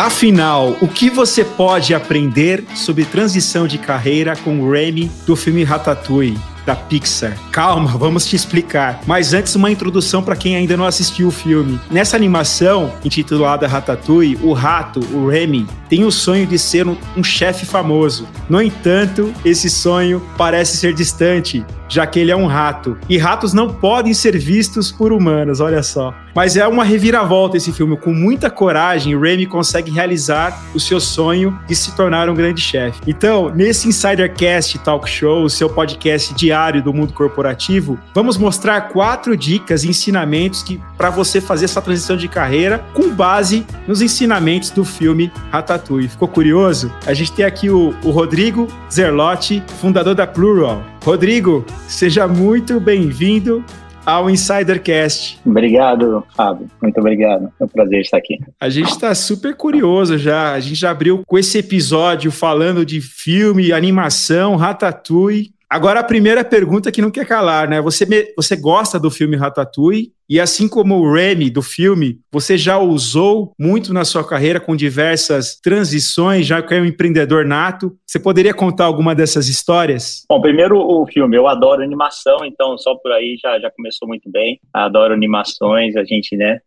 Afinal, o que você pode aprender sobre transição de carreira com o Remy do filme Ratatouille? da Pixar. Calma, vamos te explicar. Mas antes, uma introdução para quem ainda não assistiu o filme. Nessa animação, intitulada Ratatouille, o rato, o Remy, tem o sonho de ser um, um chefe famoso. No entanto, esse sonho parece ser distante, já que ele é um rato. E ratos não podem ser vistos por humanos, olha só. Mas é uma reviravolta esse filme. Com muita coragem, Remy consegue realizar o seu sonho de se tornar um grande chefe. Então, nesse Insidercast Talk Show, o seu podcast diário do mundo corporativo, vamos mostrar quatro dicas e ensinamentos que para você fazer essa transição de carreira com base nos ensinamentos do filme Ratatouille. Ficou curioso? A gente tem aqui o, o Rodrigo Zerlotti, fundador da Plural. Rodrigo, seja muito bem-vindo ao Insidercast. Obrigado, Fábio. Muito obrigado. É um prazer estar aqui. A gente está super curioso já. A gente já abriu com esse episódio falando de filme, animação, Ratatouille. Agora a primeira pergunta que não quer calar, né? Você, você gosta do filme Ratatouille? E assim como o Remy do filme, você já usou muito na sua carreira com diversas transições, já que é um empreendedor nato. Você poderia contar alguma dessas histórias? Bom, primeiro o filme, eu adoro animação, então só por aí já, já começou muito bem. Adoro animações, a gente, né,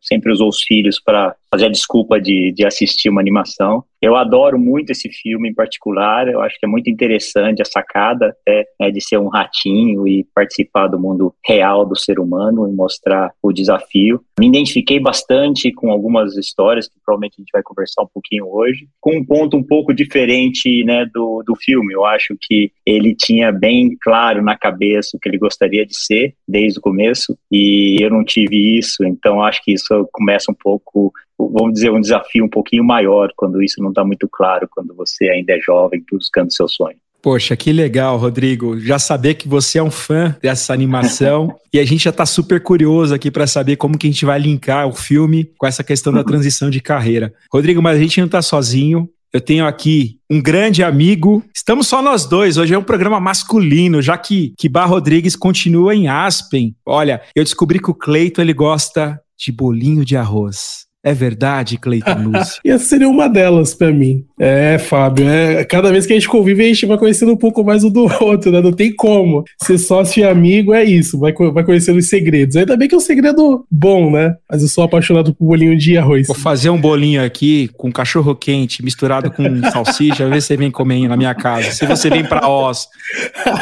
sempre usou os filhos para fazer a desculpa de, de assistir uma animação. Eu adoro muito esse filme em particular, eu acho que é muito interessante a sacada né, de ser um ratinho e participar do mundo real do ser humano e mostrar o desafio. Me identifiquei bastante com algumas histórias que provavelmente a gente vai conversar um pouquinho hoje, com um ponto um pouco diferente né, do, do filme. Eu acho que ele tinha bem claro na cabeça o que ele gostaria de ser desde o começo e eu não tive isso, então acho que isso começa um pouco vamos dizer, um desafio um pouquinho maior quando isso não está muito claro, quando você ainda é jovem buscando seu sonho. Poxa, que legal, Rodrigo. Já saber que você é um fã dessa animação e a gente já está super curioso aqui para saber como que a gente vai linkar o filme com essa questão da transição de carreira. Rodrigo, mas a gente não está sozinho. Eu tenho aqui um grande amigo. Estamos só nós dois. Hoje é um programa masculino, já que, que Bar Rodrigues continua em Aspen. Olha, eu descobri que o Cleito ele gosta de bolinho de arroz. É verdade, Cleiton Lúcio? Essa seria uma delas para mim. É, Fábio, é, cada vez que a gente convive, a gente vai conhecendo um pouco mais o do outro, né? Não tem como. Ser sócio e amigo é isso, vai, vai conhecendo os segredos. Ainda bem que é um segredo bom, né? Mas eu sou apaixonado por bolinho de arroz. Vou fazer um bolinho aqui com cachorro quente misturado com salsicha, ver se você vem comer na minha casa. Se você vem pra Oz,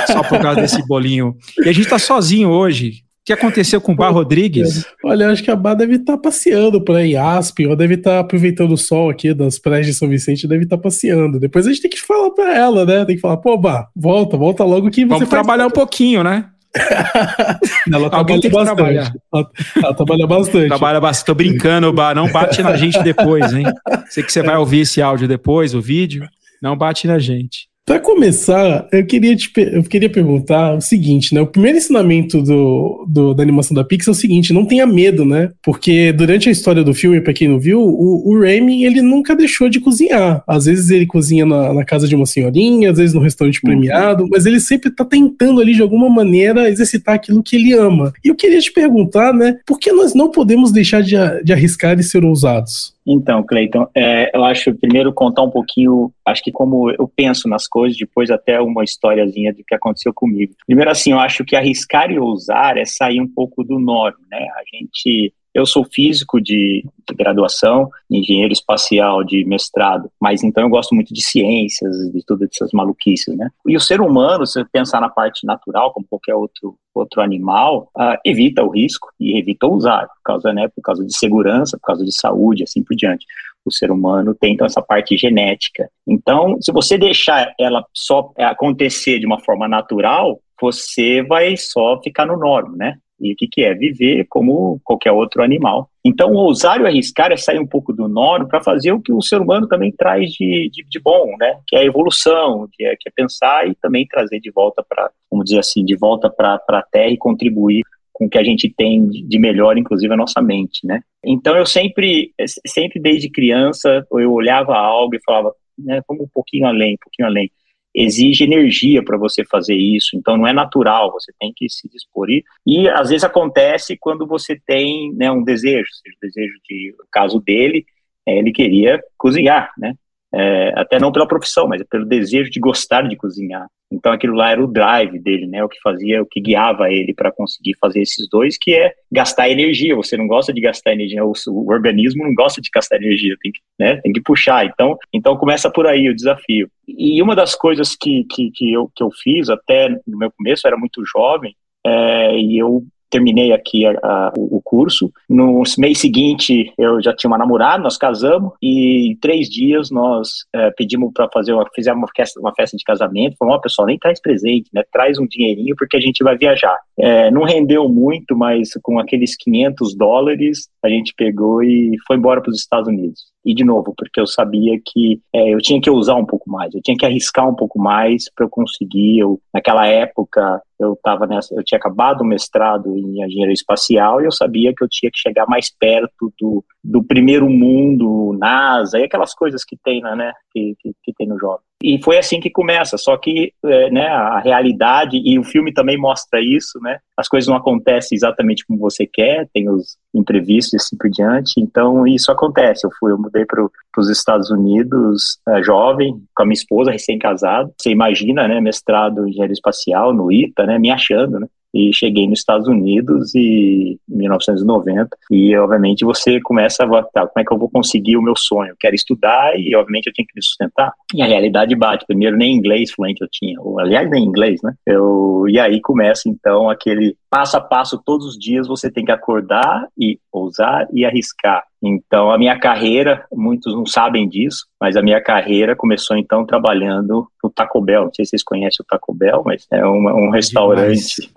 só por causa desse bolinho. E a gente tá sozinho hoje que aconteceu com o Bar Rodrigues? Olha, acho que a Bar deve estar tá passeando por aí, Aspen, ou deve estar tá aproveitando o sol aqui das praias de São Vicente, deve estar tá passeando. Depois a gente tem que falar para ela, né? Tem que falar, pô, Bar, volta, volta logo que você Vamos trabalhar um pouquinho, né? ela Alguém tem que bastante. trabalhar. Ela, ela, trabalha bastante. Trabalha bastante. Tô brincando, Bar. Não bate na gente depois, hein? Sei que você vai ouvir esse áudio depois, o vídeo. Não bate na gente. Para começar, eu queria, te, eu queria perguntar o seguinte, né? O primeiro ensinamento do, do, da animação da Pixar é o seguinte, não tenha medo, né? Porque durante a história do filme, para quem não viu, o, o Remy, ele nunca deixou de cozinhar. Às vezes ele cozinha na, na casa de uma senhorinha, às vezes no restaurante uhum. premiado, mas ele sempre tá tentando ali, de alguma maneira, exercitar aquilo que ele ama. E eu queria te perguntar, né? Por que nós não podemos deixar de, de arriscar e ser ousados? Então, Cleiton, é, eu acho primeiro contar um pouquinho, acho que como eu penso nas coisas, depois até uma historiazinha do que aconteceu comigo. Primeiro, assim, eu acho que arriscar e ousar é sair um pouco do norma, né? A gente eu sou físico de, de, graduação, engenheiro espacial de mestrado, mas então eu gosto muito de ciências, de tudo essas maluquices, né? E o ser humano, se pensar na parte natural, como qualquer outro outro animal, uh, evita o risco e evita usar, por causa, né, por causa de segurança, por causa de saúde, assim por diante. O ser humano tem então essa parte genética. Então, se você deixar ela só acontecer de uma forma natural, você vai só ficar no normo, né? E o que, que é? Viver como qualquer outro animal. Então, ousar e arriscar é sair um pouco do norma para fazer o que o ser humano também traz de, de, de bom, né? Que é a evolução, que é, que é pensar e também trazer de volta para, vamos dizer assim, de volta para a Terra e contribuir com o que a gente tem de melhor, inclusive a nossa mente, né? Então, eu sempre, sempre desde criança, eu olhava algo e falava, né, vamos um pouquinho além, um pouquinho além exige energia para você fazer isso, então não é natural, você tem que se dispor. E, às vezes acontece quando você tem né, um desejo, seja o desejo de, o caso dele, É, ele queria cozinhar, né? É, até não pela profissão, mas pelo desejo de gostar de cozinhar. Então aquilo lá era o drive dele, né? O que fazia, o que guiava ele para conseguir fazer esses dois, que é gastar energia. Você não gosta de gastar energia, o, o, organismo não gosta de gastar energia, tem que, né? Tem que puxar. Então, então começa por aí o desafio. E uma das coisas que, que, que, eu, que eu fiz até no meu começo, era muito jovem, é, e eu terminei aqui a, a, o curso. No mês seguinte, eu já tinha uma namorada, nós casamos, e em três dias nós é, pedimos para fazer uma, fizemos uma festa, uma festa de casamento. Falamos, ó, oh, pessoal, nem traz presente, né? Traz um dinheirinho porque a gente vai viajar. É, não rendeu muito, mas com aqueles 500 dólares, a gente pegou e foi embora para os Estados Unidos. E de novo, porque eu sabia que é, eu tinha que usar um pouco mais, eu tinha que arriscar um pouco mais para eu conseguir. Eu, naquela época, eu tava nessa, eu tinha acabado o mestrado em engenharia espacial e eu sabia que eu tinha que chegar mais perto do, do primeiro mundo, NASA e aquelas coisas que tem, né, que, que, que tem no jovem. E foi assim que começa, só que é, né, a realidade, e o filme também mostra isso, né? As coisas não acontecem exatamente como você quer, tem os imprevistos e assim por diante, então isso acontece. Eu fui, eu mudei para os Estados Unidos é, jovem, com a minha esposa, recém-casado. Você imagina, né? Mestrado em engenharia espacial no ITA, né? Me achando, né? E cheguei nos Estados Unidos e, em 1990 e obviamente você começa a tá, como é que eu vou conseguir o meu sonho? Eu quero estudar e obviamente eu tinha que me sustentar. E a realidade bate. Primeiro nem inglês fluente eu tinha, ou, aliás nem inglês, né? Eu e aí começa então aquele passo a passo todos os dias você tem que acordar e ousar e arriscar. Então, a minha carreira, muitos não sabem disso, mas a minha carreira começou então trabalhando no Taco Bell. Não sei se vocês conhecem o Taco Bell, mas é um, um restaurante.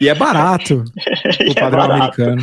e é barato, o padrão é barato. americano.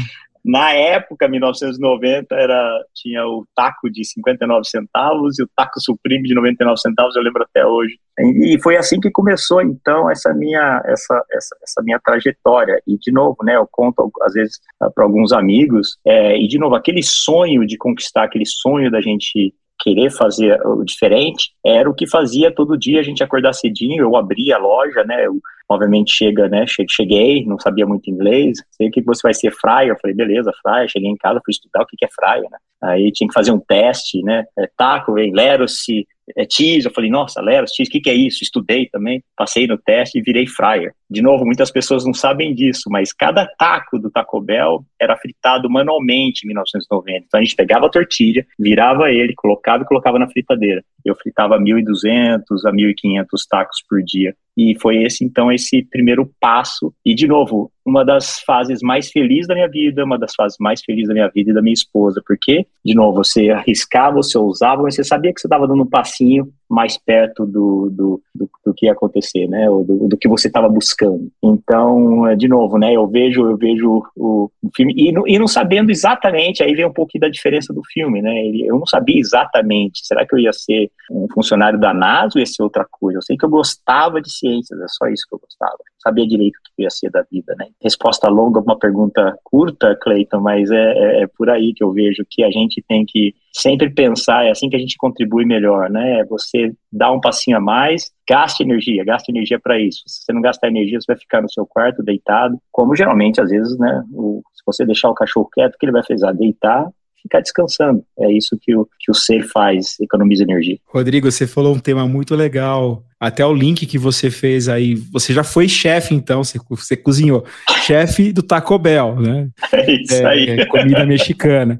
Na época, 1990, era, tinha o taco de 59 centavos e o taco Supreme de 99 centavos, eu lembro até hoje. E foi assim que começou, então, essa minha, essa, essa, essa minha trajetória. E, de novo, né, eu conto, às vezes, para alguns amigos, é, e, de novo, aquele sonho de conquistar, aquele sonho da gente querer fazer o diferente, era o que fazia todo dia a gente acordar cedinho, eu abria a loja, né, eu, obviamente chega, né, cheguei, não sabia muito inglês, sei o que você vai ser fryer, eu falei, beleza, fryer, cheguei em casa, fui estudar o que é fryer, né, aí tinha que fazer um teste, né, é, taco, vem, se é cheese, eu falei, nossa, Leros, cheese, o que, que é isso? Estudei também, passei no teste e virei fryer. De novo, muitas pessoas não sabem disso, mas cada taco do Taco Bell era fritado manualmente em 1990. Então a gente pegava a tortilha, virava ele, colocava e colocava na fritadeira. Eu fritava 1.200 a 1.500 tacos por dia. E foi esse, então, esse primeiro passo. E, de novo, uma das fases mais felizes da minha vida, uma das fases mais felizes da minha vida e da minha esposa. Porque, de novo, você arriscava, você ousava, mas você sabia que você estava dando um passinho mais perto do, do, do, do que ia acontecer, né? Ou do, do que você estava buscando. Então, é, de novo, né? Eu vejo, eu vejo o, o filme e, e, não sabendo exatamente, aí vem um pouquinho da diferença do filme, né? Eu não sabia exatamente. Será que eu ia ser um funcionário da NASA ou ia ser outra coisa? Eu sei que eu gostava de ciências, é só isso que eu gostava. Sabia direito o que ia ser da vida, né? Resposta longa, uma pergunta curta, Cleiton, mas é, é, é por aí que eu vejo que a gente tem que sempre pensar, é assim que a gente contribui melhor, né? É você dá um passinho a mais, gaste energia, gaste energia para isso. Se você não gastar energia, você vai ficar no seu quarto deitado, como geralmente, às vezes, né? O, se você deixar o cachorro quieto, o que ele vai fazer? Deitar, ficar descansando. É isso que o, que o ser faz, economiza energia. Rodrigo, você falou um tema muito legal. Até o link que você fez aí, você já foi chefe, então, você, você cozinhou. chefe do Taco Bell, né? É isso é, aí. É comida mexicana.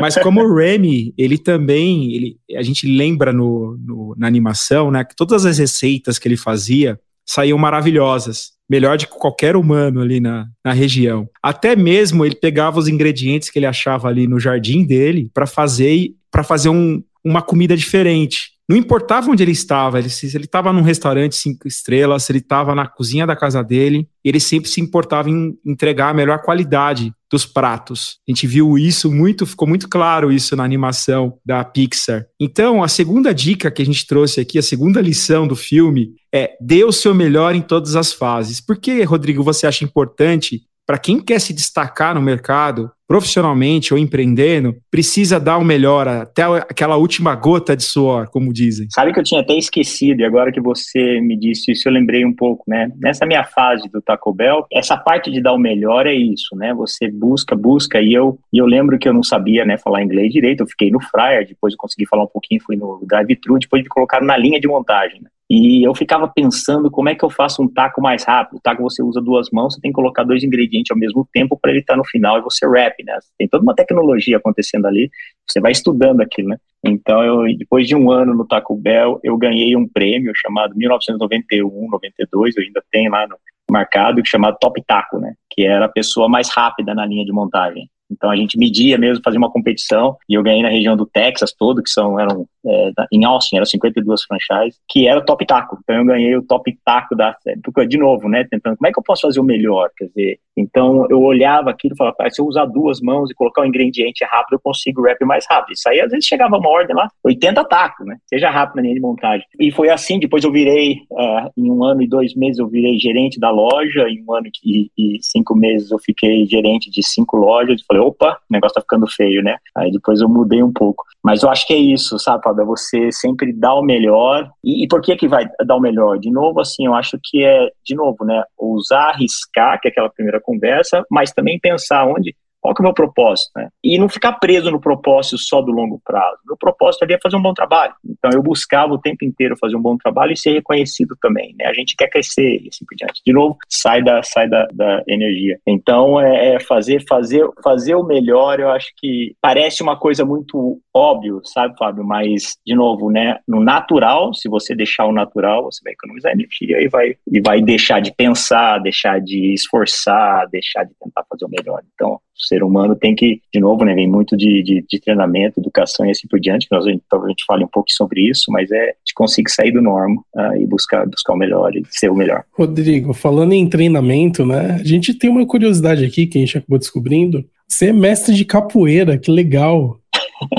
Mas como o Remy, ele também, ele, a gente lembra no, no, na animação, né, que todas as receitas que ele fazia saíam maravilhosas, melhor de qualquer humano ali na, na região. Até mesmo ele pegava os ingredientes que ele achava ali no jardim dele para fazer para fazer um, uma comida diferente. Não importava onde ele estava, ele, se ele estava num restaurante cinco estrelas, se ele estava na cozinha da casa dele, ele sempre se importava em entregar a melhor qualidade dos pratos. A gente viu isso muito, ficou muito claro isso na animação da Pixar. Então, a segunda dica que a gente trouxe aqui, a segunda lição do filme é dê o seu melhor em todas as fases. Por que, Rodrigo, você acha importante para quem quer se destacar no mercado, profissionalmente ou empreendendo, precisa dar o melhor até aquela última gota de suor, como dizem. Sabe que eu tinha até esquecido, e agora que você me disse isso, eu lembrei um pouco, né? Nessa minha fase do Taco Bell, essa parte de dar o melhor é isso, né? Você busca, busca, e eu, e eu lembro que eu não sabia, né, falar inglês direito, eu fiquei no Fryer, depois eu consegui falar um pouquinho, fui no drive-thru, depois me colocaram na linha de montagem, né? E eu ficava pensando como é que eu faço um taco mais rápido. O taco você usa duas mãos, você tem que colocar dois ingredientes ao mesmo tempo para ele estar tá no final e você rap, né? Tem toda uma tecnologia acontecendo ali, você vai estudando aquilo, né? Então, eu, depois de um ano no Taco Bell, eu ganhei um prêmio chamado 1991, 92, eu ainda tenho lá no marcado, chamado Top Taco, né? Que era a pessoa mais rápida na linha de montagem. Então a gente media mesmo, fazia uma competição e eu ganhei na região do Texas todo, que são eram é, em Austin, eram 52 franchises, que era o top taco. Então eu ganhei o top taco da porque de novo, né, tentando, como é que eu posso fazer o melhor, quer dizer, então eu olhava aquilo e falava, se eu usar duas mãos e colocar um ingrediente rápido, eu consigo rap mais rápido. Isso aí às vezes chegava uma ordem lá, 80 tacos, né? Seja rápido na linha de montagem. E foi assim, depois eu virei, uh, em um ano e dois meses eu virei gerente da loja, em um ano e, e cinco meses eu fiquei gerente de cinco lojas, falei, opa, o negócio tá ficando feio, né? Aí depois eu mudei um pouco. Mas eu acho que é isso, sabe, Fábio? É você sempre dar o melhor. E, e, por que que vai dar o melhor? De novo, assim, eu acho que é, de novo, né? Usar, arriscar, que é aquela primeira conversa, mas também pensar onde qual que é o meu propósito, né? E não ficar preso no propósito só do longo prazo. Meu propósito ali é fazer um bom trabalho. Então eu buscava o tempo inteiro fazer um bom trabalho e ser reconhecido também, né? A gente quer crescer e assim por diante. De novo, sai da sai da, da energia. Então é, é fazer fazer fazer o melhor. Eu acho que parece uma coisa muito óbvio, sabe, Fábio? Mas de novo, né? No natural, se você deixar o natural, você vai economizar energia e vai e vai deixar de pensar, deixar de esforçar, deixar de tentar fazer o melhor. Então o ser humano tem que, de novo, né, vem muito de, de, de treinamento, educação e assim por diante, que nós talvez a gente fale um pouco sobre isso, mas é de conseguir sair do normo uh, e buscar, buscar o melhor e ser o melhor. Rodrigo, falando em treinamento, né, a gente tem uma curiosidade aqui que a gente acabou descobrindo. Você é mestre de capoeira, que legal.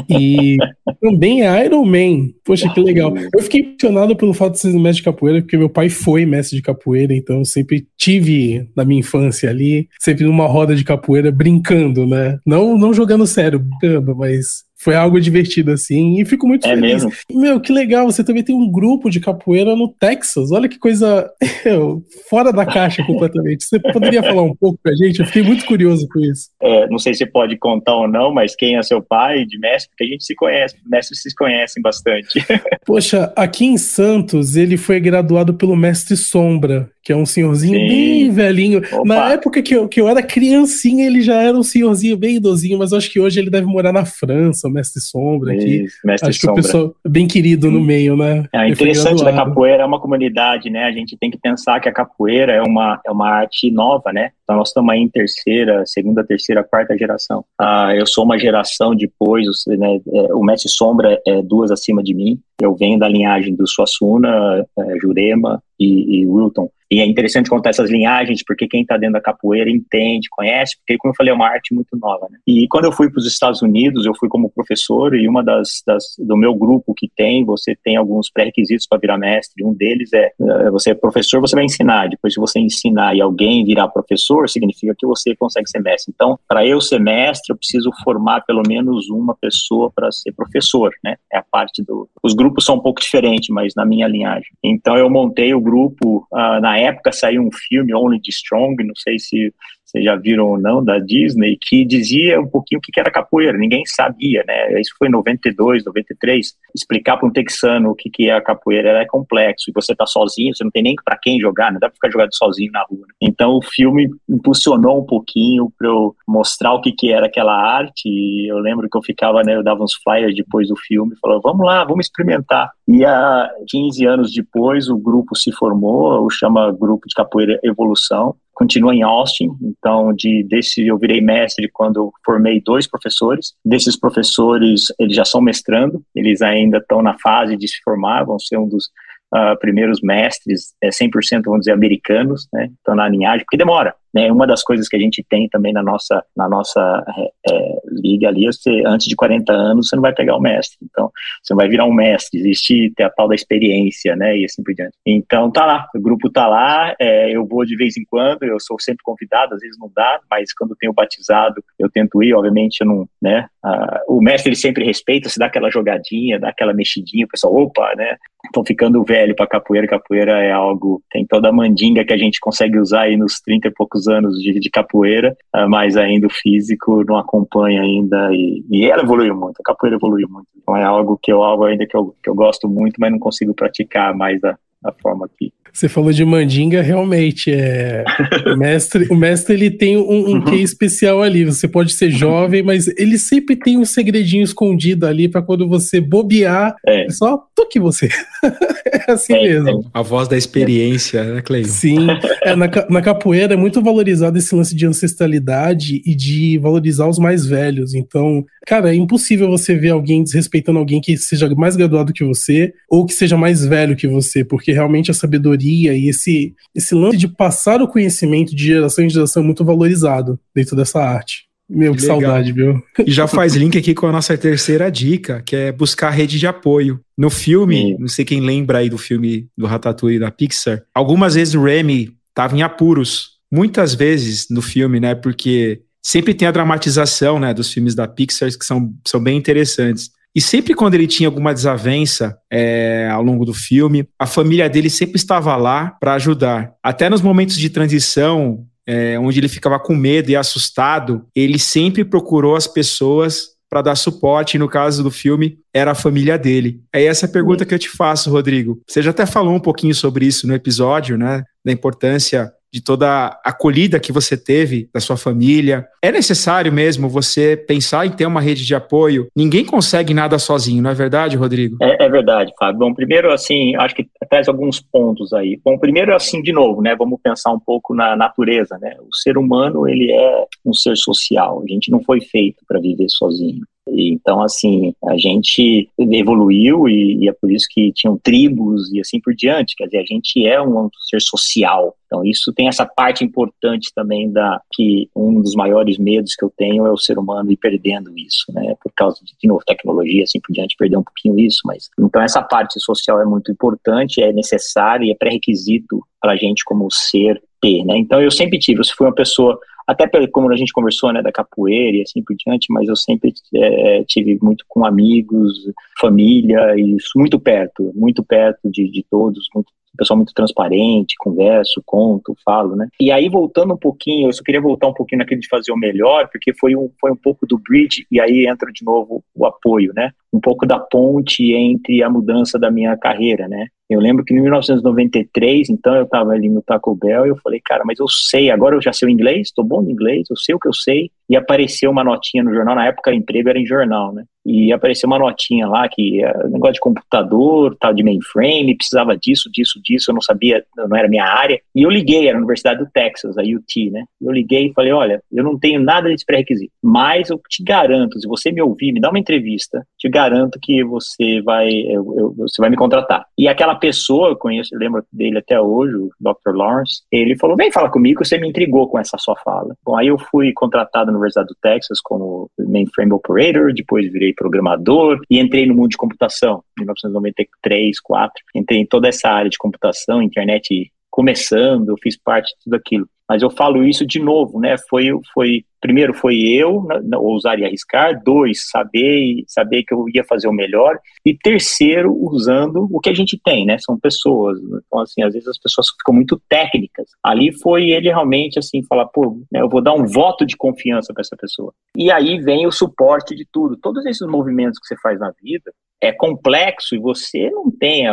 E também é Iron Man. Poxa, que legal. Eu fiquei impressionado pelo fato de ser mestre de capoeira, porque meu pai foi mestre de capoeira, então eu sempre tive na minha infância ali, sempre numa roda de capoeira brincando, né? Não, não jogando sério, brincando, mas foi algo divertido, assim, e fico muito é feliz. Mesmo? Meu, que legal, você também tem um grupo de capoeira no Texas. Olha que coisa fora da caixa completamente. Você poderia falar um pouco pra gente? Eu fiquei muito curioso com isso. É, não sei se pode contar ou não, mas quem é seu pai de mestre? Porque a gente se conhece, mestres se conhecem bastante. Poxa, aqui em Santos, ele foi graduado pelo mestre Sombra, que é um senhorzinho Sim. bem velhinho. Opa. Na época que eu, que eu era criancinha, ele já era um senhorzinho bem idosinho, mas acho que hoje ele deve morar na França, Mestre Sombra aqui. Isso, Mestre Acho Sombra. que o pessoal é bem querido no meio, né? É interessante da capoeira é uma comunidade, né? A gente tem que pensar que a capoeira é uma, é uma arte nova, né? Então nós estamos aí em terceira, segunda, terceira, quarta geração. Ah, eu sou uma geração depois, né? É, o Mestre Sombra é duas acima de mim. Eu venho da linhagem do Suassuna, é, Jurema e, e Wilton. E é interessante contar essas linhagens, porque quem está dentro da capoeira entende, conhece, porque, como eu falei, é uma arte muito nova. Né? E quando eu fui para os Estados Unidos, eu fui como professor, e uma das, das do meu grupo que tem, você tem alguns pré-requisitos para virar mestre. Um deles é, é, você é professor, você vai ensinar. Depois, se você ensinar e alguém virar professor, significa que você consegue ser mestre. Então, para eu ser mestre, eu preciso formar pelo menos uma pessoa para ser professor, né? É a parte do. Os grupos são um pouco diferentes, mas na minha linhagem. Então, eu montei o grupo uh, na época saiu um filme, Only the Strong, não sei se vocês já viram ou não, da Disney, que dizia um pouquinho o que era capoeira, ninguém sabia, né? Isso foi em 92, 93. Explicar para um texano o que é a capoeira é complexo, e você está sozinho, você não tem nem para quem jogar, não dá para ficar jogando sozinho na rua. Né? Então o filme impulsionou um pouquinho para eu mostrar o que, que era aquela arte, e eu lembro que eu ficava, né, eu dava uns flyers depois do filme, falava, vamos lá, vamos experimentar. E há 15 anos depois, o grupo se formou, o chama Grupo de Capoeira Evolução, continua em Austin, então de desse eu virei mestre quando formei dois professores. Desses professores, eles já são mestrando, eles ainda estão na fase de se formar, vão ser um dos uh, primeiros mestres, é, 100% vamos dizer americanos, né? Estão na linhagem, porque demora né? Uma das coisas que a gente tem também na nossa, na nossa é, é, liga ali, você, antes de 40 anos, você não vai pegar o mestre. Então, você vai virar um mestre. Existe a tal da experiência, né? E assim por diante. Então, tá lá. O grupo tá lá. É, eu vou de vez em quando. Eu sou sempre convidado. Às vezes não dá, mas quando tenho batizado, eu tento ir. Obviamente, eu não, né? Ah, o mestre ele sempre respeita, se dá aquela jogadinha, dá aquela mexidinha, o pessoal, opa, né? Estão ficando velho para capoeira. Capoeira é algo, tem toda a mandinga que a gente consegue usar aí nos 30 e poucos anos de, de capoeira, uh, mas ainda o físico não acompanha ainda e, e, ela evoluiu muito, a capoeira evoluiu muito. Então é algo que eu algo ainda que eu, que eu gosto muito, mas não consigo praticar mais da, da forma que você falou de mandinga, realmente é o mestre. O mestre ele tem um, um uhum. quê especial ali. Você pode ser jovem, mas ele sempre tem um segredinho escondido ali para quando você bobear, é. é só toque você. é assim é, mesmo. A voz da experiência, né, Cleio? Sim. É, na, na capoeira é muito valorizado esse lance de ancestralidade e de valorizar os mais velhos. Então, cara, é impossível você ver alguém desrespeitando alguém que seja mais graduado que você ou que seja mais velho que você, porque realmente a sabedoria e esse, esse lance de passar o conhecimento de geração em geração é muito valorizado dentro dessa arte. Meu, que, que saudade, viu? E já faz link aqui com a nossa terceira dica, que é buscar rede de apoio. No filme, Sim. não sei quem lembra aí do filme do Ratatouille da Pixar, algumas vezes o Remy estava em apuros. Muitas vezes no filme, né? Porque sempre tem a dramatização, né, dos filmes da Pixar que são, são bem interessantes. E sempre quando ele tinha alguma desavença é, ao longo do filme, a família dele sempre estava lá para ajudar. Até nos momentos de transição, é, onde ele ficava com medo e assustado, ele sempre procurou as pessoas para dar suporte. E no caso do filme, era a família dele. É essa a pergunta que eu te faço, Rodrigo. Você já até falou um pouquinho sobre isso no episódio, né? Da importância de toda a acolhida que você teve da sua família. É necessário mesmo você pensar em ter uma rede de apoio. Ninguém consegue nada sozinho, não é verdade, Rodrigo? É, é verdade, Fábio. Bom, primeiro, assim, acho que traz alguns pontos aí. Bom, primeiro, assim, de novo, né, vamos pensar um pouco na natureza, né? O ser humano, ele é um ser social. A gente não foi feito para viver sozinho. Então, assim, a gente evoluiu e, e, é por isso que tinham tribos e assim por diante. Quer dizer, a gente é um ser social. Então, isso tem essa parte importante também da que um dos maiores medos que eu tenho é o ser humano ir perdendo isso, né? Por causa de, de novo, tecnologia, assim por diante, perder um pouquinho isso. Mas então essa parte social é muito importante, é necessária e é pré-requisito para a gente como ser ter, né? Então, eu sempre tive. Se fui uma pessoa até como a gente conversou, né, da capoeira e assim por diante, mas eu sempre é, tive muito com amigos, família, e isso muito perto, muito perto de, de todos, muito pessoal muito transparente, converso, conto, falo, né? E aí, voltando um pouquinho, eu só queria voltar um pouquinho naquele de fazer o melhor, porque foi um, foi um pouco do bridge, e aí entra de novo o apoio, né? Um pouco da ponte entre a mudança da minha carreira, né? Eu lembro que em 1993, então eu estava ali no Taco Bell e eu falei, cara, mas eu sei, agora eu já sei o inglês, estou bom no inglês, eu sei o que eu sei. E apareceu uma notinha no jornal, na época emprego era em jornal, né? E apareceu uma notinha lá que uh, negócio de computador, tal de mainframe, precisava disso, disso, disso, eu não sabia, não era minha área. E eu liguei, era a Universidade do Texas, a UT, né? Eu liguei e falei, olha, eu não tenho nada desse pré-requisito, mas eu te garanto, se você me ouvir, me dá uma entrevista, te garanto que você vai, eu, eu, você vai me contratar. E aquela pessoa, eu conheço, eu lembro dele até hoje, o Dr. Lawrence, ele falou, vem falar comigo, você me intrigou com essa sua fala. Bom, aí eu fui contratado Universidade do Texas como mainframe operator, depois virei programador e entrei no mundo de computação, em 1993, 4. Entrei em toda essa área de computação, internet começando, eu fiz parte de tudo aquilo. Mas eu falo isso de novo, né? Foi, foi primeiro foi eu ousar e arriscar, dois saber saber que eu ia fazer o melhor e terceiro usando o que a gente tem, né? São pessoas. Então assim, às vezes as pessoas ficam muito técnicas. Ali foi ele realmente assim falar, pô, né, eu vou dar um voto de confiança para essa pessoa. E aí vem o suporte de tudo. Todos esses movimentos que você faz na vida é complexo e você não tem,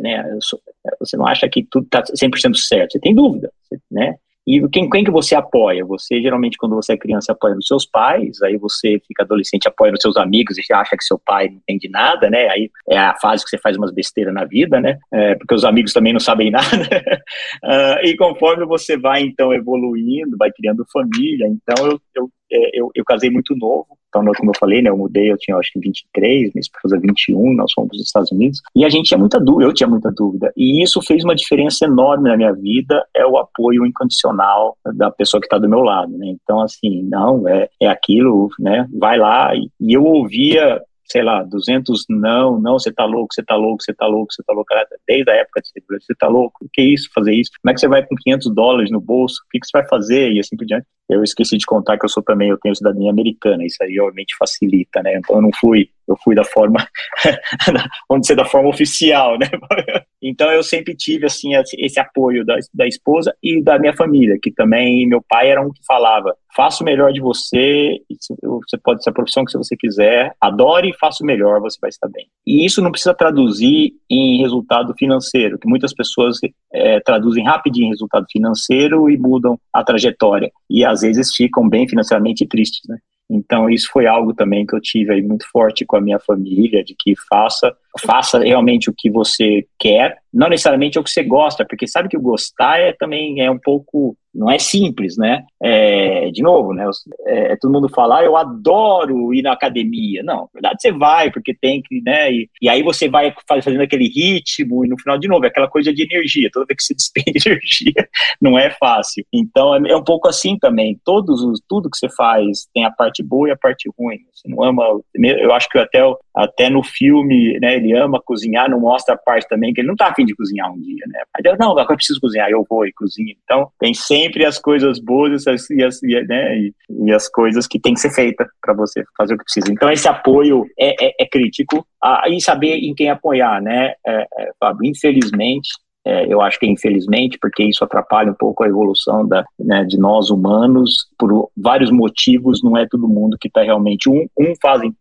né, você não acha que tudo está 100% certo. Você tem dúvida, né? E quem, quem que você apoia? Você, geralmente, quando você é criança, apoia nos seus pais, aí você fica adolescente, apoia nos seus amigos e acha que seu pai não entende nada, né? Aí é a fase que você faz umas besteiras na vida, né? É, porque os amigos também não sabem nada. uh, e conforme você vai, então, evoluindo, vai criando família, então eu, eu eu, eu casei muito novo, então, como eu falei, né, eu mudei, eu tinha acho que 23, minha esposa 21, nós fomos para os Estados Unidos, e a gente tinha muita dúvida, eu tinha muita dúvida, e isso fez uma diferença enorme na minha vida, é o apoio incondicional da pessoa que está do meu lado, né, então, assim, não, é, é aquilo, né, vai lá, e eu ouvia sei lá, 200 não, não, você tá louco, você tá louco, você tá louco, você tá louco, desde a época de segurança, você tá louco, o que é isso, fazer isso? Como é que você vai com 500 dólares no bolso? O que, que você vai fazer? E assim por diante. Eu esqueci de contar que eu sou também, eu tenho cidadania americana, isso aí obviamente facilita, né? Então eu não fui, eu fui da forma, vamos dizer, da forma oficial, né? Então eu sempre tive, assim, esse apoio da, da esposa e da minha família, que também, meu pai era um que falava, faça o melhor de você, você pode ser a profissão que você quiser, adore e faça o melhor, você vai estar bem. E isso não precisa traduzir em resultado financeiro, que muitas pessoas é, traduzem rapidinho em resultado financeiro e mudam a trajetória. E às vezes ficam bem financeiramente tristes, né? Então isso foi algo também que eu tive aí muito forte com a minha família, de que faça, faça realmente o que você quer, não necessariamente o que você gosta, porque sabe que o gostar é também é um pouco não é simples, né? É, de novo, né? É, é todo mundo falar, ah, eu adoro ir na academia. Não, na verdade você vai, porque tem que, né? E, e, aí você vai fazendo aquele ritmo, e no final, de novo, é aquela coisa de energia. Toda vez que se despende energia, não é fácil. Então é, é, um pouco assim também. Todos os, tudo que você faz tem a parte boa e a parte ruim. Você não ama. Eu acho que até, até no filme, né? Ele ama cozinhar, não mostra a parte também que ele não tá afim de cozinhar um dia, né? Mas, não, agora eu preciso cozinhar, eu vou e cozinho. Então tem sempre as coisas boas e as, e, né, e, e as coisas que tem que ser feita para você fazer o que precisa. Então, esse apoio é, é, é crítico ah, e saber em quem apoiar, né, é, é, Fábio? Infelizmente, é, eu acho que infelizmente, porque isso atrapalha um pouco a evolução da, né, de nós humanos, por vários motivos, não é todo mundo que está realmente. Um, um fazem,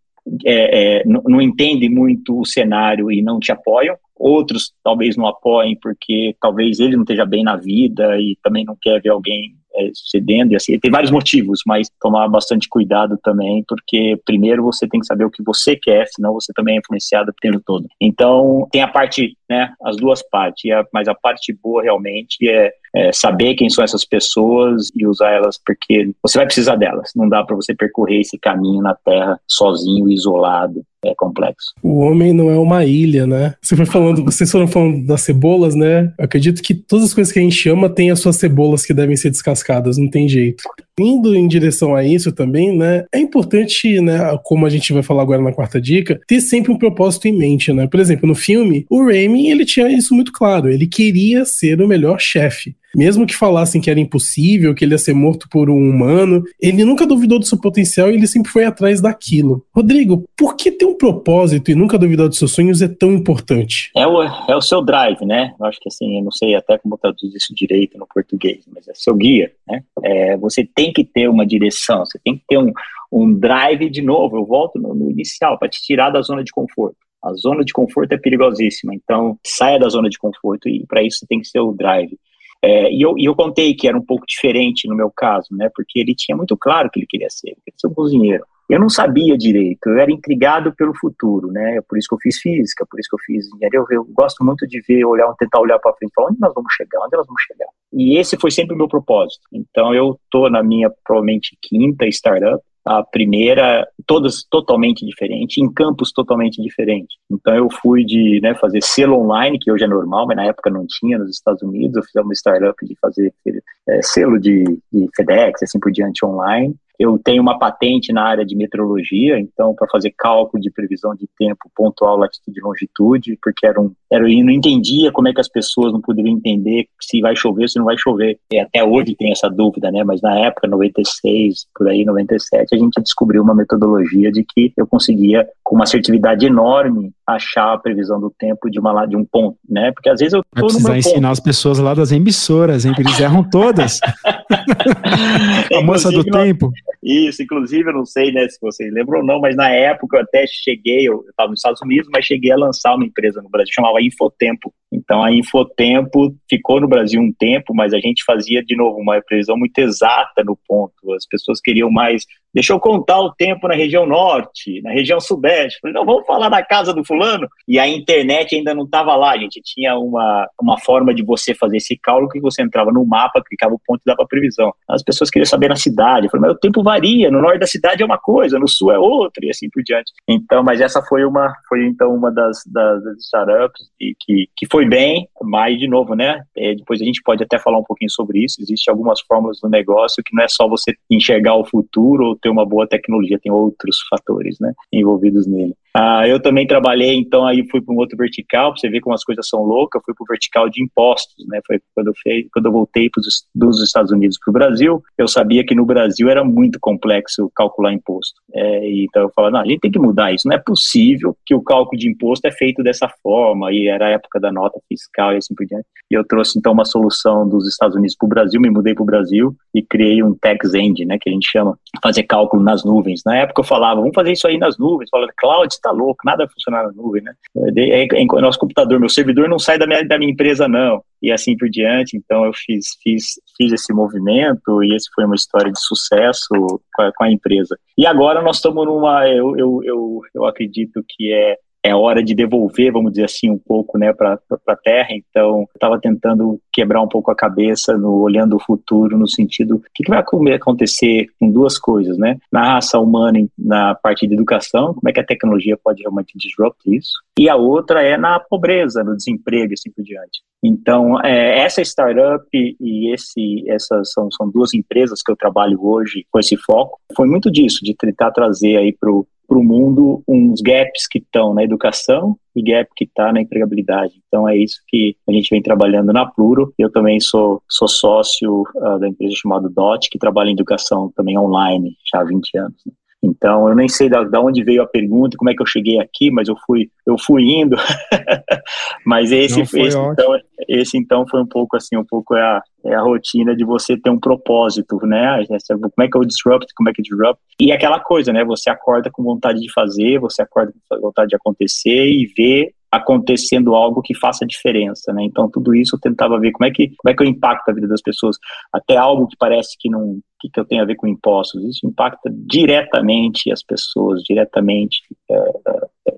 é, é, não, não entende muito o cenário e não te apoiam, outros talvez não apoiem porque talvez ele não esteja bem na vida e também não quer ver alguém é, cedendo e assim, tem vários motivos, mas tomar bastante cuidado também, porque primeiro você tem que saber o que você quer, senão você também é influenciado o tempo todo. Então, tem a parte, né, as duas partes, mas a parte boa realmente é, é saber quem são essas pessoas e usar elas porque você vai precisar delas. Não dá para você percorrer esse caminho na Terra sozinho, isolado é complexo. O homem não é uma ilha, né? Você foi falando, vocês foram falando das cebolas, né? Eu acredito que todas as coisas que a gente ama têm as suas cebolas que devem ser descascadas, não tem jeito. Indo em direção a isso também, né? É importante, né, como a gente vai falar agora na quarta dica, ter sempre um propósito em mente, né? Por exemplo, no filme, o Raimi, ele tinha isso muito claro, ele queria ser o melhor chefe. Mesmo que falassem que era impossível, que ele ia ser morto por um humano, ele nunca duvidou do seu potencial e ele sempre foi atrás daquilo. Rodrigo, por que ter um propósito e nunca duvidar dos seus sonhos é tão importante? É o, é o seu drive, né? Eu acho que assim, eu não sei até como traduzir isso direito no português, mas é seu guia, né? É, você tem que ter uma direção, você tem que ter um, um drive de novo. Eu volto no, no inicial para te tirar da zona de conforto. A zona de conforto é perigosíssima, então saia da zona de conforto e para isso tem que ser o drive. É, e, eu, e eu contei que era um pouco diferente no meu caso, né? Porque ele tinha muito claro que ele queria ser, ele queria ser um cozinheiro. Eu não sabia direito, eu era intrigado pelo futuro, né? Por isso que eu fiz física, por isso que eu fiz engenharia. Eu, eu gosto muito de ver, olhar, tentar olhar para frente, falar onde nós vamos chegar, onde nós vamos chegar. E esse foi sempre o meu propósito. Então eu tô na minha provavelmente quinta startup a primeira, todas totalmente diferentes, em campos totalmente diferentes. Então eu fui de né, fazer selo online, que hoje é normal, mas na época não tinha nos Estados Unidos. Eu fiz uma startup de fazer é, selo de, de FedEx, assim por diante online. Eu tenho uma patente na área de meteorologia, então, para fazer cálculo de previsão de tempo pontual, latitude e longitude, porque era um, era, eu não entendia como é que as pessoas não poderiam entender se vai chover se não vai chover. E até hoje tem essa dúvida, né? Mas na época, 96, por aí, 97, a gente descobriu uma metodologia de que eu conseguia, com uma assertividade enorme, achar a previsão do tempo de, uma, de um ponto, né? Porque às vezes eu tô Vai precisar ensinar as pessoas lá das emissoras, hein? Que eles erram todas. a moça do tempo. Isso, inclusive, eu não sei né, se vocês lembram ou não, mas na época eu até cheguei, eu estava nos Estados Unidos, mas cheguei a lançar uma empresa no Brasil, chamava Infotempo. Então a Infotempo ficou no Brasil um tempo, mas a gente fazia de novo uma previsão muito exata no ponto. As pessoas queriam mais Deixa eu contar o tempo na região norte, na região sudeste. Falei, não, vamos falar da casa do fulano. E a internet ainda não estava lá, gente. Tinha uma, uma forma de você fazer esse cálculo que você entrava no mapa, clicava o ponto e dava a previsão. As pessoas queriam saber na cidade. Falei, mas o tempo varia. No norte da cidade é uma coisa, no sul é outra, e assim por diante. Então, mas essa foi uma, foi então uma das, das, das startups e que, que foi bem, mas de novo, né? É, depois a gente pode até falar um pouquinho sobre isso. Existem algumas fórmulas do negócio que não é só você enxergar o futuro ter uma boa tecnologia, tem outros fatores né, envolvidos nele. Ah, eu também trabalhei, então aí fui para um outro vertical, para você ver como as coisas são loucas, fui para o vertical de impostos, né? Foi quando eu, fei, quando eu voltei pros, dos Estados Unidos para o Brasil, eu sabia que no Brasil era muito complexo calcular imposto. É, então eu falava, não, a gente tem que mudar isso, não é possível que o cálculo de imposto é feito dessa forma, e era a época da nota fiscal e assim por diante. E eu trouxe então uma solução dos Estados Unidos para o Brasil, me mudei para o Brasil e criei um tax engine, né, que a gente chama, fazer cálculo nas nuvens. Na época eu falava, vamos fazer isso aí nas nuvens, falava, cloud, tá louco, nada vai funcionar na nuvem, né? Nosso computador, meu servidor não sai da minha, da minha empresa, não. E assim por diante. Então, eu fiz, fiz, fiz esse movimento e esse foi uma história de sucesso com a, com a empresa. E agora nós estamos numa, eu, eu, eu, eu acredito que é é hora de devolver, vamos dizer assim, um pouco né, para a Terra. Então, estava tentando quebrar um pouco a cabeça, no, olhando o futuro, no sentido: o que, que vai acontecer com duas coisas, né? Na raça humana, na parte de educação, como é que a tecnologia pode realmente disrupt isso? E a outra é na pobreza, no desemprego e assim por diante. Então, é, essa startup e esse, essas são, são duas empresas que eu trabalho hoje com esse foco. Foi muito disso, de tentar trazer aí para o para o mundo uns gaps que estão na educação e gap que está na empregabilidade. Então é isso que a gente vem trabalhando na Pluro. Eu também sou, sou sócio uh, da empresa chamada DOT, que trabalha em educação também online já há 20 anos. Né? Então, eu nem sei da, da, onde veio a pergunta, como é que eu cheguei aqui, mas eu fui, eu fui indo. mas esse, esse então, esse, então, foi um pouco assim, um pouco é a, é a rotina de você ter um propósito, né? Como é que eu disrupt, como é que disrupt. E aquela coisa, né? Você acorda com vontade de fazer, você acorda com vontade de acontecer e ver acontecendo algo que faça diferença, né? Então tudo isso eu tentava ver como é que como é que eu impacto a vida das pessoas, até algo que parece que não que, que eu tenho a ver com impostos, isso impacta diretamente as pessoas, diretamente é,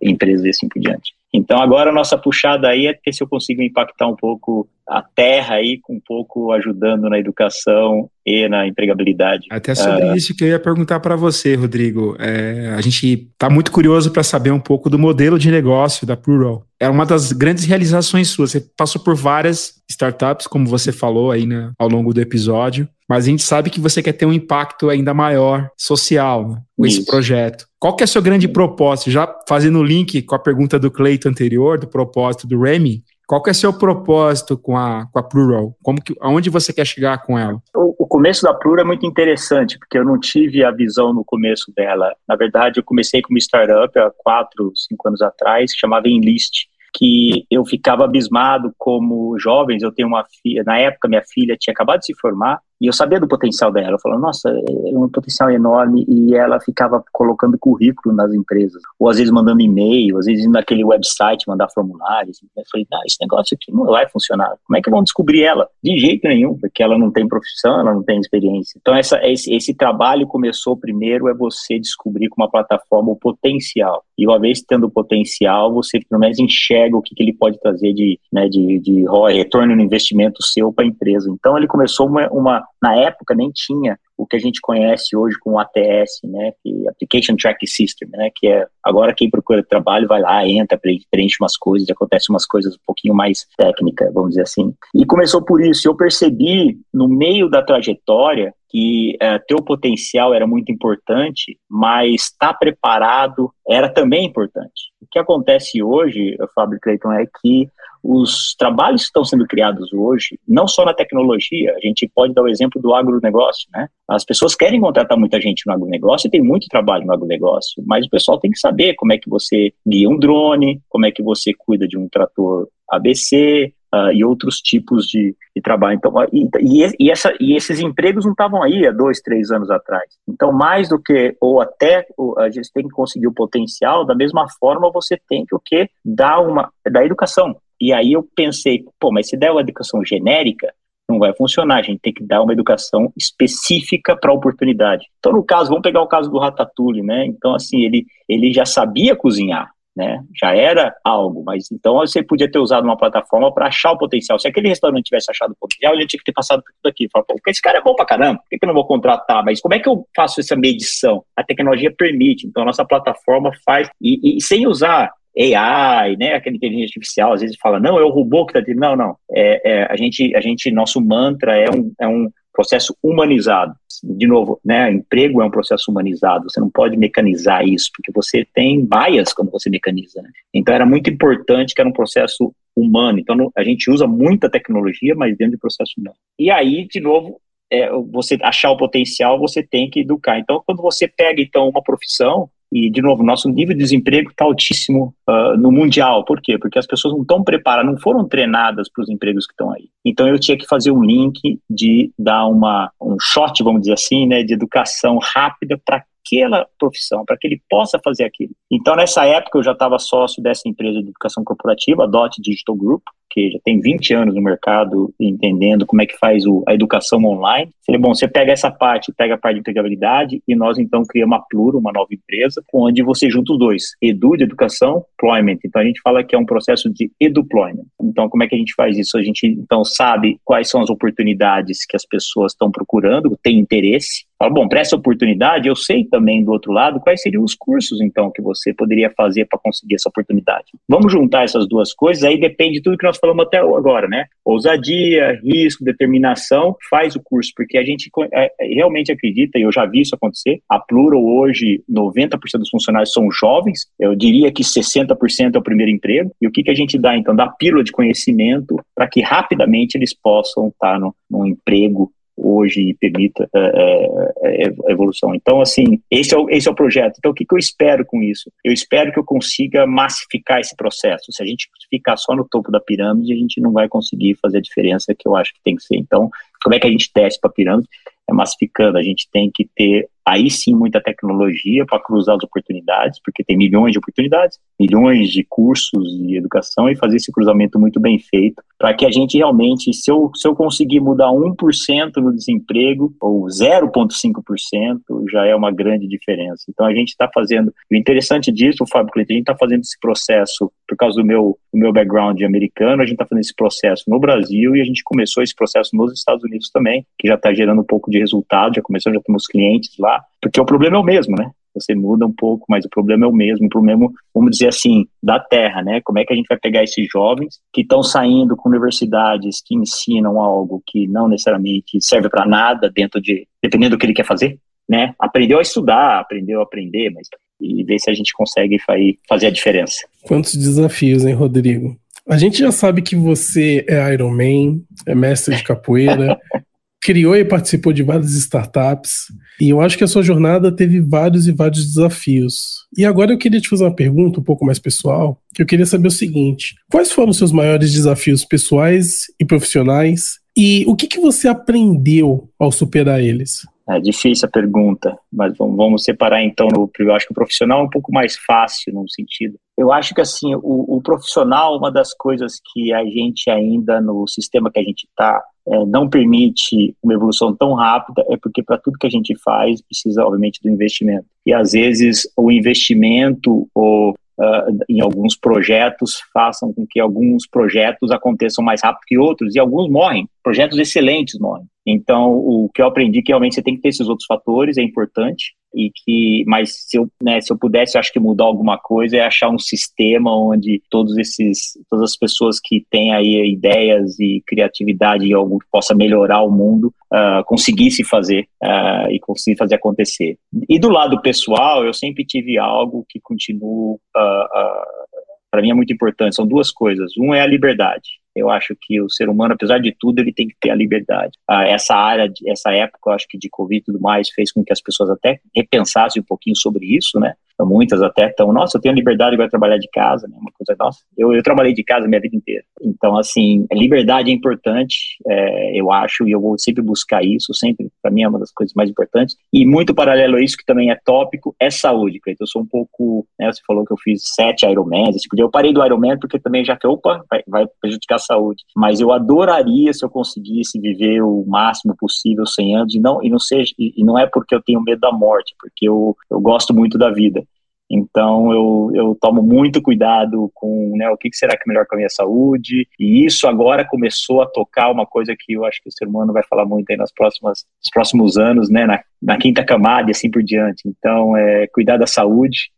empresas e assim por diante. Então agora a nossa puxada aí é ver se eu consigo impactar um pouco a terra aí, com um pouco ajudando na educação e na empregabilidade. Até sobre uh, isso que eu ia perguntar para você, Rodrigo. É, a gente está muito curioso para saber um pouco do modelo de negócio da Plural. É uma das grandes realizações suas. Você passou por várias startups, como você falou aí né, ao longo do episódio, mas a gente sabe que você quer ter um impacto ainda maior social né, com Isso. esse projeto. Qual que é o seu grande propósito? Já fazendo o link com a pergunta do Cleito anterior, do propósito do Remy, qual que é o seu propósito com a, com a Plural? Como que, aonde você quer chegar com ela? O, o, começo da Plural é muito interessante, porque eu não tive a visão no começo dela. Na verdade, eu comecei com uma startup há quatro, cinco anos atrás, que chamava Enlist que eu ficava abismado como jovens. Eu tenho uma filha, na época minha filha tinha acabado de se formar e eu sabia do potencial dela. Eu falava, nossa, é um potencial enorme. E ela ficava colocando currículo nas empresas, ou às vezes mandando e-mail, às vezes indo naquele website mandar formulários. Eu falei, ah, esse negócio aqui não vai funcionar. Como é que vão descobrir ela? De jeito nenhum, porque ela não tem profissão, ela não tem experiência. Então, essa, esse, esse trabalho começou primeiro é você descobrir com uma plataforma o potencial. E uma vez tendo o potencial, você pelo menos enxerga o que, que ele pode trazer de, né, de, de retorno no investimento seu para a empresa. Então, ele começou uma, uma na época nem tinha o que a gente conhece hoje como ATS, né, que é Application Tracking System, né, que é agora quem procura trabalho vai lá, entra, preenche umas coisas, acontece umas coisas um pouquinho mais técnicas, vamos dizer assim. E começou por isso. Eu percebi no meio da trajetória que é, ter o potencial era muito importante, mas estar preparado era também importante. O que acontece hoje, Fábio Clayton, é que os trabalhos que estão sendo criados hoje, não só na tecnologia, a gente pode dar o exemplo do agronegócio, né? As pessoas querem contratar muita gente no agronegócio e tem muito trabalho no agronegócio, mas o pessoal tem que saber como é que você guia um drone, como é que você cuida de um trator ABC, Uh, e outros tipos de, de trabalho. Então, e, e, essa, e esses empregos não estavam aí há dois, três anos atrás. Então, mais do que, ou até a gente tem que conseguir o potencial, da mesma forma você tem que o quê? Dar uma, da educação. E aí eu pensei, pô, mas se der uma educação genérica, não vai funcionar. A gente tem que dar uma educação específica para a oportunidade. Então, no caso, vamos pegar o caso do Ratatouille, né? Então, assim, ele, ele já sabia cozinhar, né? Já era algo, mas então você podia ter usado uma plataforma para achar o potencial. Se aquele restaurante tivesse achado o potencial, ele tinha que ter passado por tudo aqui. Falar, pô, esse cara é bom para caramba, por que, que eu não vou contratar? Mas como é que eu faço essa medição? A tecnologia permite, então a nossa plataforma faz, e, e sem usar AI, né, aquela inteligência artificial, às vezes fala, não, é o robô que está Não, não. É, é, a, gente, a gente, nosso mantra é um, é um processo humanizado. De novo, né, emprego é um processo humanizado. Você não pode mecanizar isso, porque você tem bias quando você mecaniza. Né? Então, era muito importante que era um processo humano. Então, a gente usa muita tecnologia, mas dentro de processo humano. E aí, de novo, é, você achar o potencial, você tem que educar. Então, quando você pega então uma profissão, e, de novo, nosso nível de desemprego está altíssimo uh, no mundial. Por quê? Porque as pessoas não estão preparadas, não foram treinadas para os empregos que estão aí. Então, eu tinha que fazer um link de dar uma, um shot, vamos dizer assim, né, de educação rápida para aquela profissão, para que ele possa fazer aquilo. Então, nessa época, eu já estava sócio dessa empresa de educação corporativa, a DOT Digital Group, que já tem 20 anos no mercado, entendendo como é que faz o, a educação online. Seria bom, você pega essa parte, pega a parte de empregabilidade, e nós então criamos a Pluro, uma nova empresa, onde você junta os dois, edu de educação, deployment. Então, a gente fala que é um processo de eduployment. Então, como é que a gente faz isso? A gente, então, sabe quais são as oportunidades que as pessoas estão procurando, tem interesse, Fala, bom, para essa oportunidade, eu sei também do outro lado quais seriam os cursos, então, que você poderia fazer para conseguir essa oportunidade. Vamos juntar essas duas coisas, aí depende de tudo que nós falamos até agora, né? Ousadia, risco, determinação, faz o curso, porque a gente é, é, realmente acredita, e eu já vi isso acontecer, a Plural hoje, 90% dos funcionários são jovens, eu diria que 60% é o primeiro emprego, e o que, que a gente dá, então? Dá pílula de conhecimento para que rapidamente eles possam estar no, num emprego hoje permita é, é, é, a evolução. Então, assim, esse é, o, esse é o projeto. Então, o que, que eu espero com isso? Eu espero que eu consiga massificar esse processo. Se a gente ficar só no topo da pirâmide, a gente não vai conseguir fazer a diferença que eu acho que tem que ser. Então, como é que a gente desce para a pirâmide? É massificando. A gente tem que ter aí sim muita tecnologia para cruzar as oportunidades, porque tem milhões de oportunidades, milhões de cursos de educação e fazer esse cruzamento muito bem feito, para que a gente realmente, se eu, se eu conseguir mudar 1% no desemprego, ou 0,5%, já é uma grande diferença. Então a gente está fazendo, o interessante disso, Fábio Cleiton, a gente está fazendo esse processo, por causa do meu, do meu background americano, a gente está fazendo esse processo no Brasil e a gente começou esse processo nos Estados Unidos também, que já está gerando um pouco de resultado, já começou, já temos clientes lá, porque o problema é o mesmo, né? Você muda um pouco, mas o problema é o mesmo, o problema, vamos dizer assim, da terra, né? Como é que a gente vai pegar esses jovens que estão saindo com universidades que ensinam algo que não necessariamente serve para nada dentro de, dependendo do que ele quer fazer, né? Aprendeu a estudar, aprendeu a aprender, mas e ver se a gente consegue fazer a diferença. Quantos desafios, hein, Rodrigo? A gente já sabe que você é Iron Man, é mestre de capoeira, criou e participou de várias startups, e eu acho que a sua jornada teve vários e vários desafios. E agora eu queria te fazer uma pergunta um pouco mais pessoal, que eu queria saber o seguinte: quais foram os seus maiores desafios pessoais e profissionais? E o que, que você aprendeu ao superar eles? É difícil a pergunta, mas vamos, separar então. No, eu acho que o profissional é um pouco mais fácil num sentido. Eu acho que assim o, o profissional, uma das coisas que a gente ainda no sistema que a gente está é, não permite uma evolução tão rápida é porque para tudo que a gente faz precisa obviamente do investimento e às vezes o investimento ou uh, em alguns projetos façam com que alguns projetos aconteçam mais rápido que outros e alguns morrem, projetos excelentes morrem. Então, o que eu aprendi é que realmente você tem que ter esses outros fatores, é importante, e que, mas se eu, né, se eu pudesse, eu acho que mudar alguma coisa é achar um sistema onde todos esses, todas as pessoas que têm aí ideias e criatividade e algo que possa melhorar o mundo, uh, conseguisse fazer uh, e conseguir fazer acontecer. E do lado pessoal, eu sempre tive algo que continuo, uh, para mim é muito importante, são duas coisas. Um é a liberdade. Eu acho que o ser humano, apesar de tudo, ele tem que ter a liberdade. Ah, essa área, essa época, eu acho que de Covid e tudo mais, fez com que as pessoas até repensassem um pouquinho sobre isso, né? Muitas até estão, nossa, eu tenho liberdade de trabalhar de casa, né? Uma coisa, nossa, eu, eu trabalhei de casa minha vida inteira. Então, assim, liberdade é importante, é, eu acho, e eu vou sempre buscar isso, sempre, para mim é uma das coisas mais importantes. E muito paralelo a isso, que também é tópico, é saúde, Cleiton. Eu sou um pouco, né, você falou que eu fiz sete Ironmans, esse tipo de, eu parei do Ironman porque também já que, opa, vai, vai prejudicar a saúde. Mas eu adoraria se eu conseguisse viver o máximo possível 100 anos, e não, e não seja, e, e não é porque eu tenho medo da morte, porque eu, eu gosto muito da vida. Então eu, eu tomo muito cuidado com né, o que, será que é melhor com a minha saúde. E isso agora começou a tocar uma coisa que eu acho que o ser humano vai falar muito aí nas próximas, nos próximos anos, né, na, na quinta camada e assim por diante. Então é cuidar da saúde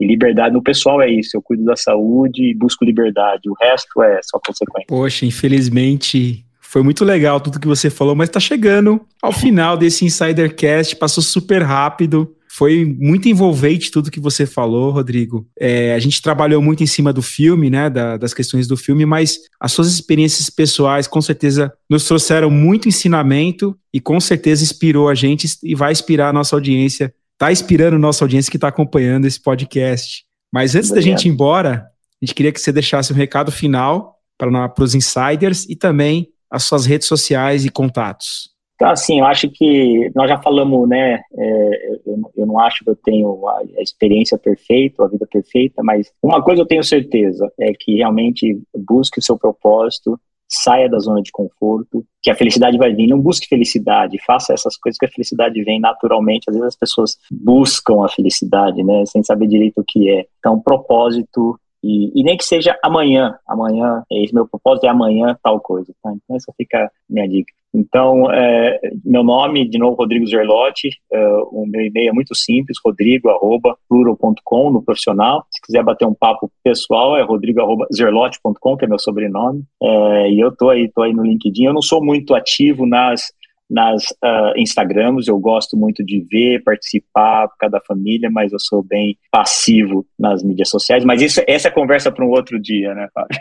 e liberdade no pessoal é isso. Eu cuido da saúde e busco liberdade. O resto é só consequência. Poxa, infelizmente foi muito legal tudo que você falou, mas está chegando ao final desse Insidercast, passou super rápido. Foi muito envolvente tudo que você falou, Rodrigo. É, a gente trabalhou muito em cima do filme, né? Da, das questões do filme, mas as suas experiências pessoais com certeza nos trouxeram muito ensinamento e com certeza inspirou a gente e vai inspirar a nossa audiência. Está inspirando a nossa audiência que está acompanhando esse podcast. Mas antes Obrigado. da gente ir embora, a gente queria que você deixasse um recado final para os insiders e também as suas redes sociais e contatos. Então, assim, eu acho que nós já falamos, né? É, eu, eu, não acho que eu tenho a, a, experiência perfeita, a vida perfeita, mas uma coisa eu tenho certeza é que realmente busque o seu propósito, saia da zona de conforto, que a felicidade vai vir. Não busque felicidade, faça essas coisas que a felicidade vem naturalmente. Às vezes as pessoas buscam a felicidade, né? Sem saber direito o que é. Então, propósito e, e, nem que seja amanhã, amanhã, esse meu propósito é amanhã tal coisa, tá? Então essa fica minha dica. Então, é, meu nome, de novo, Rodrigo Zerlotti, é, o meu e-mail é muito simples, rodrigo.plural.com no profissional. Se quiser bater um papo pessoal, é rodrigo.zerlotti.com, que é meu sobrenome. É, e eu tô aí, tô aí no LinkedIn. Eu não sou muito ativo nas nas uh, Instagrams. Eu gosto muito de ver, participar por cada família, mas eu sou bem passivo nas mídias sociais. Mas isso, essa é conversa para um outro dia, né, Fábio?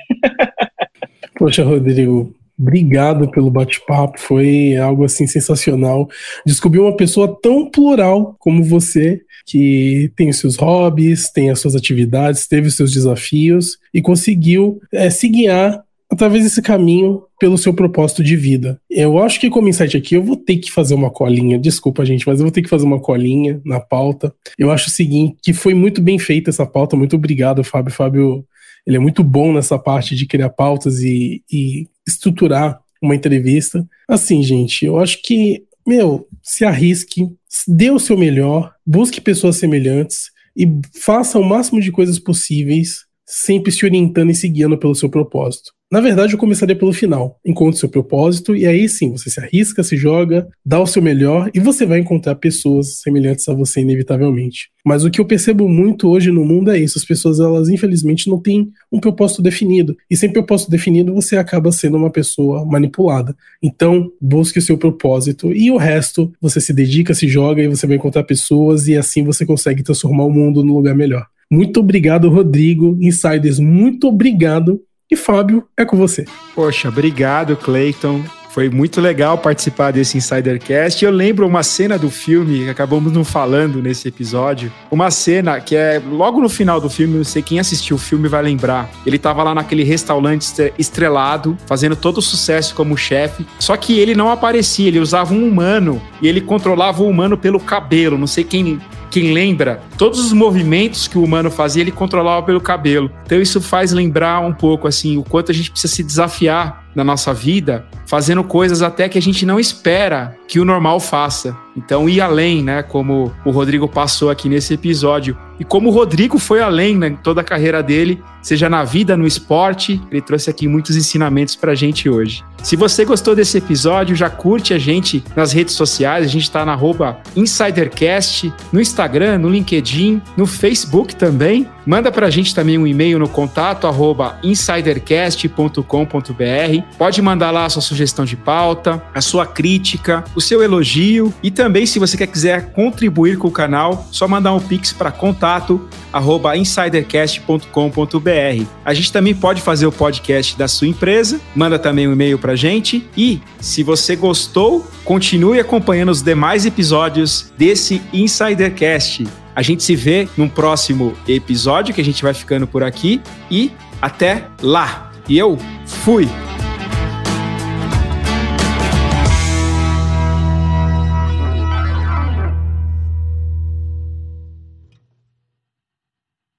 Poxa, Rodrigo, obrigado pelo bate-papo. Foi algo assim sensacional. Descobri uma pessoa tão plural como você, que tem os seus hobbies, tem as suas atividades, teve os seus desafios e conseguiu é, se guiar através desse caminho pelo seu propósito de vida. Eu acho que como insight aqui eu vou ter que fazer uma colinha, desculpa gente, mas eu vou ter que fazer uma colinha na pauta. Eu acho o seguinte, que foi muito bem feita essa pauta, muito obrigado Fábio. Fábio, ele é muito bom nessa parte de criar pautas e, e estruturar uma entrevista. Assim, gente, eu acho que, meu, se arrisque, dê o seu melhor, busque pessoas semelhantes e faça o máximo de coisas possíveis, sempre se orientando e se guiando pelo seu propósito. Na verdade, eu começaria pelo final. Encontre seu propósito e aí sim, você se arrisca, se joga, dá o seu melhor e você vai encontrar pessoas semelhantes a você inevitavelmente. Mas o que eu percebo muito hoje no mundo é isso, as pessoas elas infelizmente não têm um propósito definido. E sem propósito definido, você acaba sendo uma pessoa manipulada. Então, busque o seu propósito e o resto você se dedica, se joga e você vai encontrar pessoas e assim você consegue transformar o mundo num lugar melhor. Muito obrigado, Rodrigo. Insiders, muito obrigado e Fábio, é com você. Poxa, obrigado, Clayton. Foi muito legal participar desse Insidercast. Eu lembro uma cena do filme, que acabamos não falando nesse episódio. Uma cena que é logo no final do filme, não sei quem assistiu o filme vai lembrar. Ele tava lá naquele restaurante estrelado, fazendo todo o sucesso como chefe. Só que ele não aparecia, ele usava um humano e ele controlava o humano pelo cabelo. Não sei quem quem lembra, todos os movimentos que o humano fazia, ele controlava pelo cabelo. Então isso faz lembrar um pouco assim o quanto a gente precisa se desafiar na nossa vida, fazendo coisas até que a gente não espera que o normal faça. Então, ir além, né? Como o Rodrigo passou aqui nesse episódio. E como o Rodrigo foi além, né? Toda a carreira dele, seja na vida, no esporte, ele trouxe aqui muitos ensinamentos pra gente hoje. Se você gostou desse episódio, já curte a gente nas redes sociais. A gente tá na InsiderCast, no Instagram, no LinkedIn, no Facebook também. Manda pra gente também um e-mail no contato arroba insidercast.com.br. Pode mandar lá a sua sugestão de pauta, a sua crítica, o seu elogio e também se você quer quiser contribuir com o canal, só mandar um pix para contato insidercast.com.br. A gente também pode fazer o podcast da sua empresa, manda também um e-mail para gente e se você gostou, continue acompanhando os demais episódios desse Insidercast. A gente se vê num próximo episódio, que a gente vai ficando por aqui. E até lá! E eu fui!